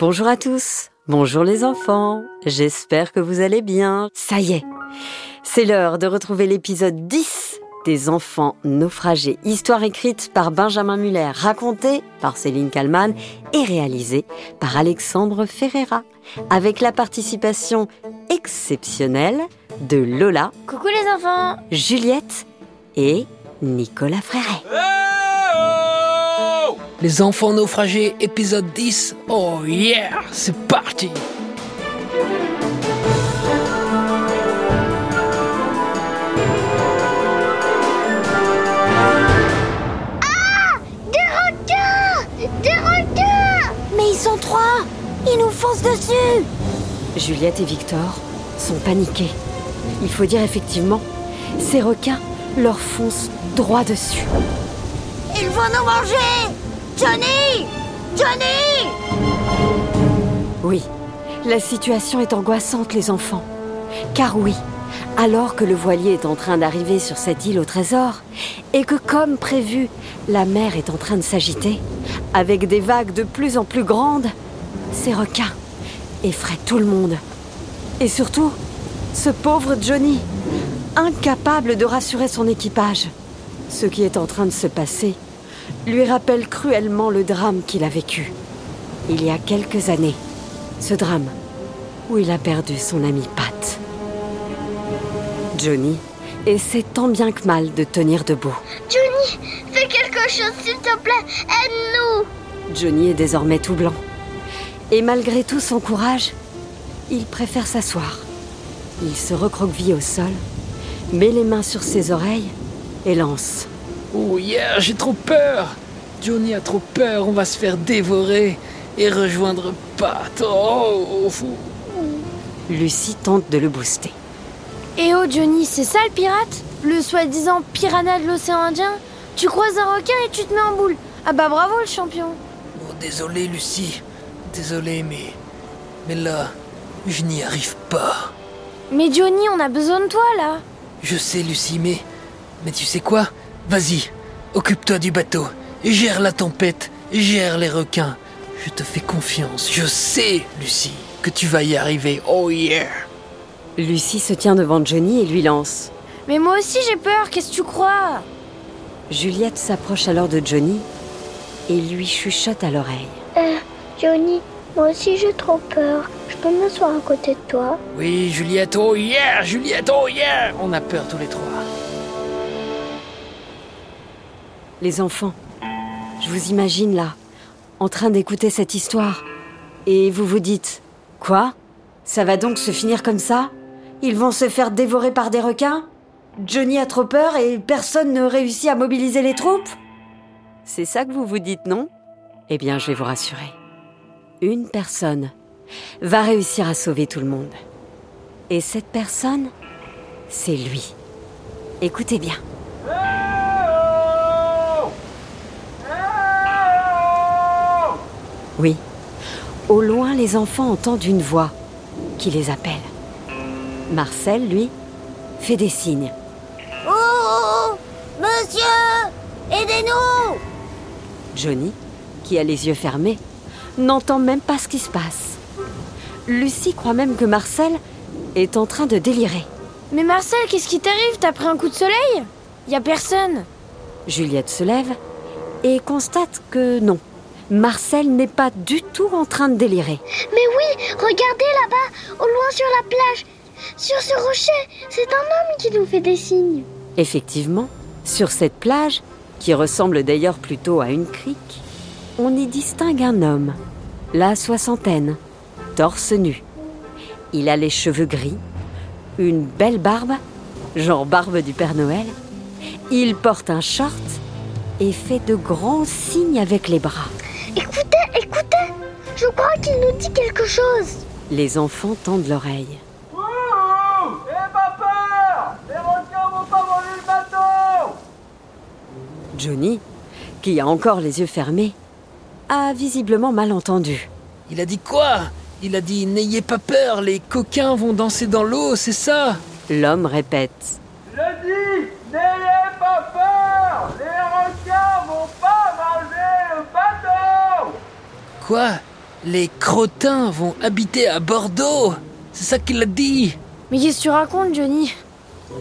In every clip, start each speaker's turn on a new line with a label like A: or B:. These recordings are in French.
A: Bonjour à tous, bonjour les enfants, j'espère que vous allez bien. Ça y est, c'est l'heure de retrouver l'épisode 10 des enfants naufragés, histoire écrite par Benjamin Muller, racontée par Céline Kallmann et réalisée par Alexandre Ferreira, avec la participation exceptionnelle de Lola,
B: Coucou les enfants.
A: Juliette et Nicolas Fréret.
C: Les enfants naufragés, épisode 10. Oh yeah, c'est parti
B: Des requins Des requins Mais ils sont trois Ils nous foncent dessus
A: Juliette et Victor sont paniqués. Il faut dire effectivement, ces requins leur foncent droit dessus.
B: Ils vont nous manger Johnny Johnny
A: Oui, la situation est angoissante, les enfants. Car oui, alors que le voilier est en train d'arriver sur cette île au trésor, et que comme prévu, la mer est en train de s'agiter, avec des vagues de plus en plus grandes, ces requins effraient tout le monde. Et surtout, ce pauvre Johnny, incapable de rassurer son équipage. Ce qui est en train de se passer lui rappelle cruellement le drame qu'il a vécu il y a quelques années. Ce drame où il a perdu son ami Pat. Johnny essaie tant bien que mal de tenir debout.
B: Johnny Fais quelque chose s'il te plaît Aide-nous
A: Johnny est désormais tout blanc. Et malgré tout son courage, il préfère s'asseoir. Il se recroqueville au sol, met les mains sur ses oreilles et lance.
C: Oh yeah, j'ai trop peur Johnny a trop peur, on va se faire dévorer et rejoindre Pat. Oh, oh, fou.
A: Lucie tente de le booster.
D: Eh oh Johnny, c'est ça le pirate? Le soi-disant piranha de l'océan Indien? Tu croises un requin et tu te mets en boule. Ah bah bravo le champion
C: Oh, désolé Lucie, désolé mais... Mais là, je n'y arrive pas.
D: Mais Johnny, on a besoin de toi là
C: Je sais Lucie, mais... Mais tu sais quoi? Vas-y, occupe-toi du bateau. Gère la tempête, gère les requins. Je te fais confiance. Je sais, Lucie, que tu vas y arriver. Oh yeah
A: Lucie se tient devant Johnny et lui lance.
D: Mais moi aussi j'ai peur, qu'est-ce que tu crois?
A: Juliette s'approche alors de Johnny et lui chuchote à l'oreille.
B: Euh, Johnny, moi aussi j'ai trop peur. Je peux m'asseoir à côté de toi?
C: Oui, Juliette, oh yeah Juliette, oh yeah On a peur tous les trois.
A: Les enfants, je vous imagine là, en train d'écouter cette histoire. Et vous vous dites Quoi? Ça va donc se finir comme ça? Ils vont se faire dévorer par des requins? Johnny a trop peur et personne ne réussit à mobiliser les troupes? C'est ça que vous vous dites, non? Eh bien, je vais vous rassurer. Une personne va réussir à sauver tout le monde. Et cette personne, c'est lui. Écoutez bien. Oui. Au loin, les enfants entendent une voix qui les appelle. Marcel, lui, fait des signes.
B: Oh, oh, oh Monsieur Aidez-nous
A: Johnny, qui a les yeux fermés, n'entend même pas ce qui se passe. Lucie croit même que Marcel est en train de délirer.
D: Mais Marcel, qu'est-ce qui t'arrive? T'as pris un coup de soleil? Y a personne
A: Juliette se lève et constate que non. Marcel n'est pas du tout en train de délirer.
B: Mais oui, regardez là-bas, au loin sur la plage. Sur ce rocher, c'est un homme qui nous fait des signes.
A: Effectivement, sur cette plage, qui ressemble d'ailleurs plutôt à une crique, on y distingue un homme, la soixantaine, torse nu. Il a les cheveux gris, une belle barbe, genre barbe du Père Noël. Il porte un short et fait de grands signes avec les bras.
B: Écoutez, écoutez Je crois qu'il nous dit quelque chose.
A: Les enfants tendent l'oreille.
E: Ouh Aie pas peur Les requins vont pas voler le bateau
A: Johnny, qui a encore les yeux fermés, a visiblement mal entendu.
C: Il a dit quoi? Il a dit N'ayez pas peur, les coquins vont danser dans l'eau, c'est ça?
A: L'homme répète.
E: Je dis N'ayez pas peur Les requins vont pas manger le bateau
C: Quoi? Les crottins vont habiter à Bordeaux. C'est ça qu'il a dit.
D: Mais qu'est-ce que tu racontes, Johnny?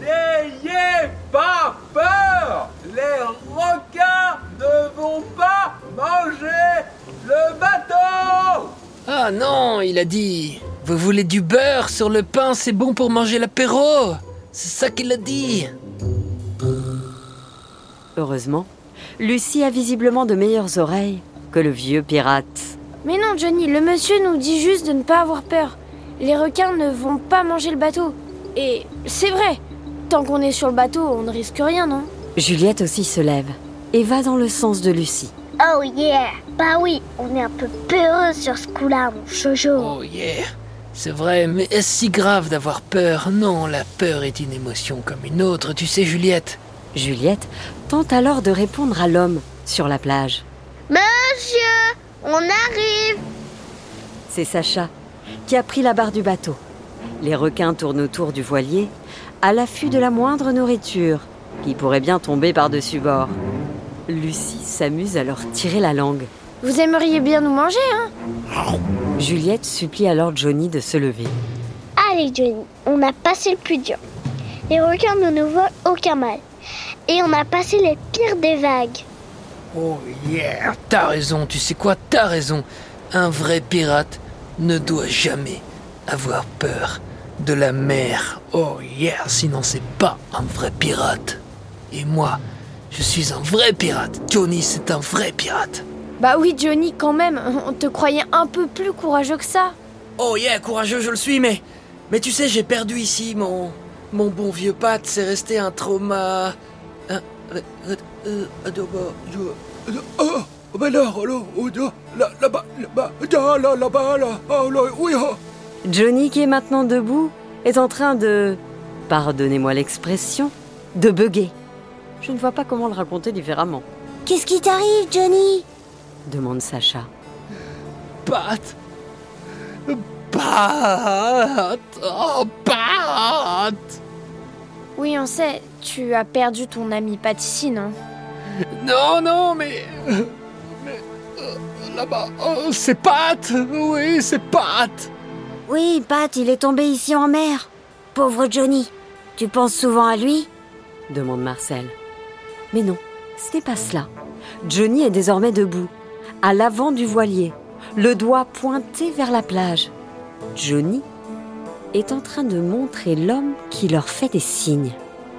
E: N'ayez pas peur Les requins ne vont pas manger le bateau
C: Ah non, il a dit. Vous voulez du beurre sur le pain, c'est bon pour manger l'apéro. C'est ça qu'il a dit.
A: Heureusement, Lucie a visiblement de meilleures oreilles que le vieux pirate.
D: Mais non, Johnny, le monsieur nous dit juste de ne pas avoir peur. Les requins ne vont pas manger le bateau. Et c'est vrai, tant qu'on est sur le bateau, on ne risque rien, non?
A: Juliette aussi se lève et va dans le sens de Lucie.
B: Oh yeah Bah oui, on est un peu peureux sur ce coup-là, mon Jojo.
C: Oh yeah. C'est vrai, mais est-ce si grave d'avoir peur? Non, la peur est une émotion comme une autre, tu sais, Juliette.
A: Juliette tente alors de répondre à l'homme sur la plage.
B: Monsieur, on arrive
A: C'est Sacha qui a pris la barre du bateau. Les requins tournent autour du voilier à l'affût de la moindre nourriture qui pourrait bien tomber par-dessus bord. Lucie s'amuse à leur tirer la langue.
D: Vous aimeriez bien nous manger, hein?
A: Juliette supplie alors Johnny de se lever.
B: Allez Johnny, on a passé le plus dur. Les requins ne nous volent aucun mal. Et on a passé les pires des vagues.
C: Oh yeah, t'as raison, tu sais quoi, t'as raison. Un vrai pirate ne doit jamais avoir peur de la mer. Oh yeah, sinon c'est pas un vrai pirate. Et moi, je suis un vrai pirate. Johnny, c'est un vrai pirate.
D: Bah oui, Johnny, quand même, on te croyait un peu plus courageux que ça.
C: Oh yeah, courageux, je le suis, mais. Mais tu sais, j'ai perdu ici mon. Mon bon vieux Pat, c'est resté un trauma. Un. je- là, là, là, là, là-bas, là-bas, là, là, là-bas, là, là, oui.
A: Johnny, qui est maintenant debout, est en train de. Pardonnez-moi l'expression, de bugger. Je ne vois pas comment le raconter différemment,
B: Qu'est-ce qui t'arrive Johnny?
A: demande Sacha.
C: Pat Pat Oh, Pat
D: Oui, on sait, tu as perdu ton ami Pat ici, non?
C: Non, non, mais. Mais. euh, Là-bas, oh, c'est Pat Oui, c'est Pat
B: Oui, Pat, il est tombé ici en mer. Pauvre Johnny. Tu penses souvent à lui?
A: Demande Marcel. Mais non, ce n'est pas cela. Johnny est désormais debout, à l'avant du voilier, le doigt pointé vers la plage. Johnny est en train de montrer l'homme qui leur fait des signes.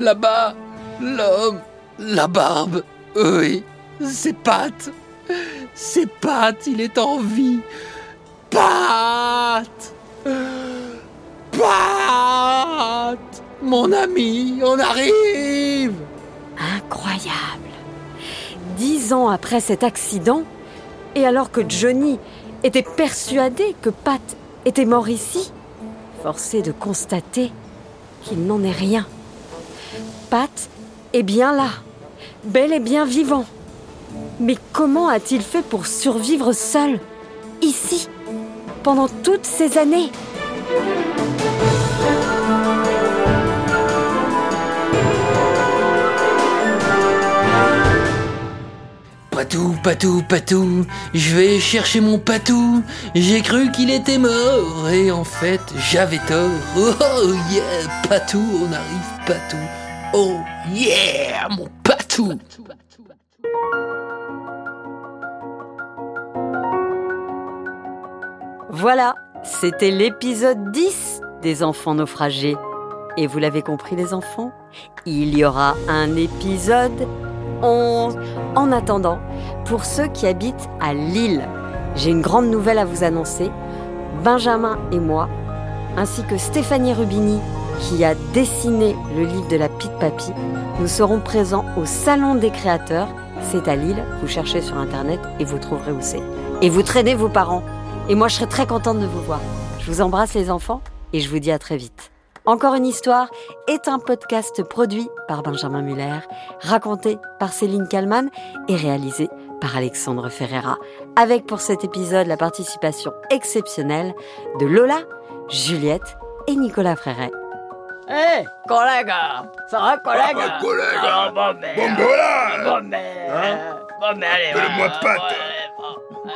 C: Là-bas, l'homme, la barbe, oui, c'est Pat. C'est Pat, il est en vie. Pat Pat Mon ami, on arrive
A: Incroyable Dix ans après cet accident, et alors que Johnny était persuadé que Pat était mort ici, forcé de constater qu'il n'en est rien. Pat est bien là, bel et bien vivant. Mais comment a-t-il fait pour survivre seul, ici, pendant toutes ces années?
C: Patou, patou, patou, je vais chercher mon patou. J'ai cru qu'il était mort et en fait j'avais tort. Oh yeah, patou, on arrive, patou. Oh yeah, mon patou.
A: Voilà, c'était l'épisode 10 des enfants naufragés. Et vous l'avez compris les enfants, il y aura un épisode 11. En attendant, pour ceux qui habitent à Lille, j'ai une grande nouvelle à vous annoncer. Benjamin et moi, ainsi que Stéphanie Rubini, qui a dessiné le livre de la Pite Papy, nous serons présents au Salon des créateurs. C'est à Lille, vous cherchez sur Internet et vous trouverez où c'est. Et vous traînez vos parents. Et moi, je serai très contente de vous voir. Je vous embrasse les enfants et je vous dis à très vite. Encore une histoire est un podcast produit par Benjamin Muller, raconté par Céline Kallmann et réalisé par Alexandre Ferreira, avec pour cet épisode la participation exceptionnelle de Lola, Juliette et Nicolas Fréret.
F: Hé, collègue Ça va, collègue?
G: Ah, bah, collègue.
F: Ah, bon, mais...
G: Bon, ben voilà.
F: Bon, mais...
G: Hein?
F: Bon, mais allez,
G: Appelle-moi
F: voilà,
G: Pat.
F: ouais, bon,